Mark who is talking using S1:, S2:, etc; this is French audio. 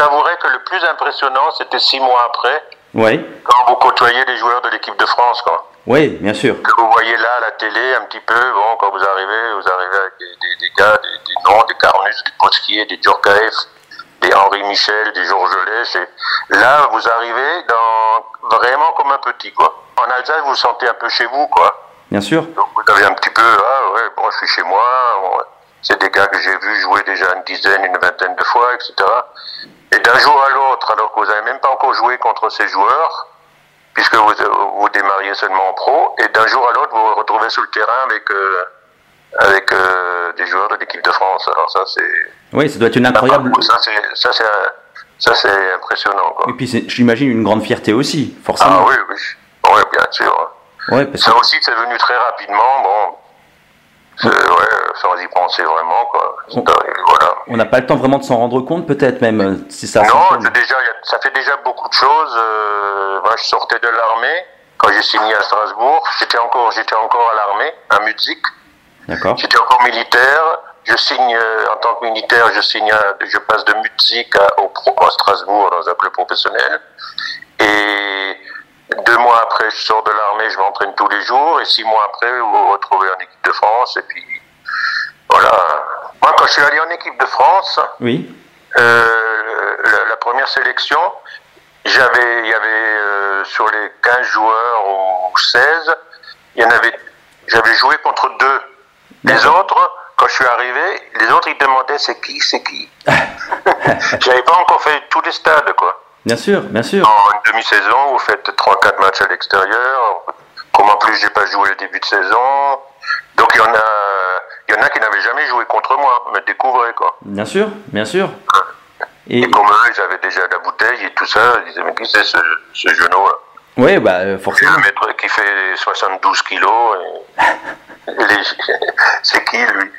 S1: avouerai que le plus impressionnant, c'était six mois après,
S2: Oui,
S1: quand vous côtoyez les joueurs de l'équipe de France. Quoi.
S2: oui, bien sûr.
S1: Que vous voyez là à la télé un petit peu, bon, quand vous arrivez, vous arrivez avec des, des, des gars, des, des noms, des Carnus, des Potskier, des Djorkaeff, des Henri Michel, des Georges Lèche. Là, vous arrivez dans vraiment comme un petit, quoi. En Alsace, vous vous sentez un peu chez vous, quoi.
S2: Bien sûr.
S1: Donc vous avez un petit peu, ah ouais, bon, je suis chez moi. bon, c'est des gars que j'ai vus jouer déjà une dizaine, une vingtaine de fois, etc. D'un jour à l'autre, alors que vous n'avez même pas encore joué contre ces joueurs, puisque vous, vous démarriez seulement en pro, et d'un jour à l'autre, vous vous retrouvez sur le terrain avec, euh, avec euh, des joueurs de l'équipe de France. Alors ça, c'est...
S2: Oui, ça doit être une incroyable.
S1: Ça, c'est, ça, c'est, ça, c'est impressionnant, quoi.
S2: Et puis, j'imagine une grande fierté aussi, forcément.
S1: Ah oui, oui. Oui, bien sûr.
S2: Ouais, parce
S1: Ça
S2: que-
S1: aussi, c'est venu très rapidement, bon. Sans y penser vraiment, quoi. Voilà.
S2: on n'a pas le temps vraiment de s'en rendre compte, peut-être même, euh, si ça
S1: Non, déjà, ça fait déjà beaucoup de choses. Euh, moi, je sortais de l'armée quand j'ai signé à Strasbourg. J'étais encore, j'étais encore à l'armée, à Muzik.
S2: D'accord.
S1: J'étais encore militaire. Je signe euh, en tant que militaire, je signe, à- je passe de Muzik à, au pro à Strasbourg dans un club professionnel. Et deux mois après, je sors de l'armée, je m'entraîne tous les jours. Et six mois après, vous vous retrouvez en équipe de France. Et puis je suis allé en équipe de France,
S2: Oui,
S1: euh, la, la première sélection, j'avais, il y avait euh, sur les 15 joueurs ou 16, il y en avait, j'avais joué contre deux. Les autres, quand je suis arrivé, les autres ils demandaient c'est qui, c'est qui? J'avais pas encore fait tous les stades quoi.
S2: bien sûr, bien sûr.
S1: En une demi-saison, vous faites 3-4 matchs à l'extérieur. Comme en plus j'ai pas joué le début de saison, donc il y en a, a qui n'avaient jamais joué contre moi, me découvraient quoi.
S2: Bien sûr, bien sûr. Et
S1: Et comme eux, ils avaient déjà la bouteille et tout ça, ils disaient, mais qui c'est ce, ce genou là
S2: ouais, bah euh, forcément.
S1: un mètre qui fait 72 kilos. et- et les- c'est qui lui?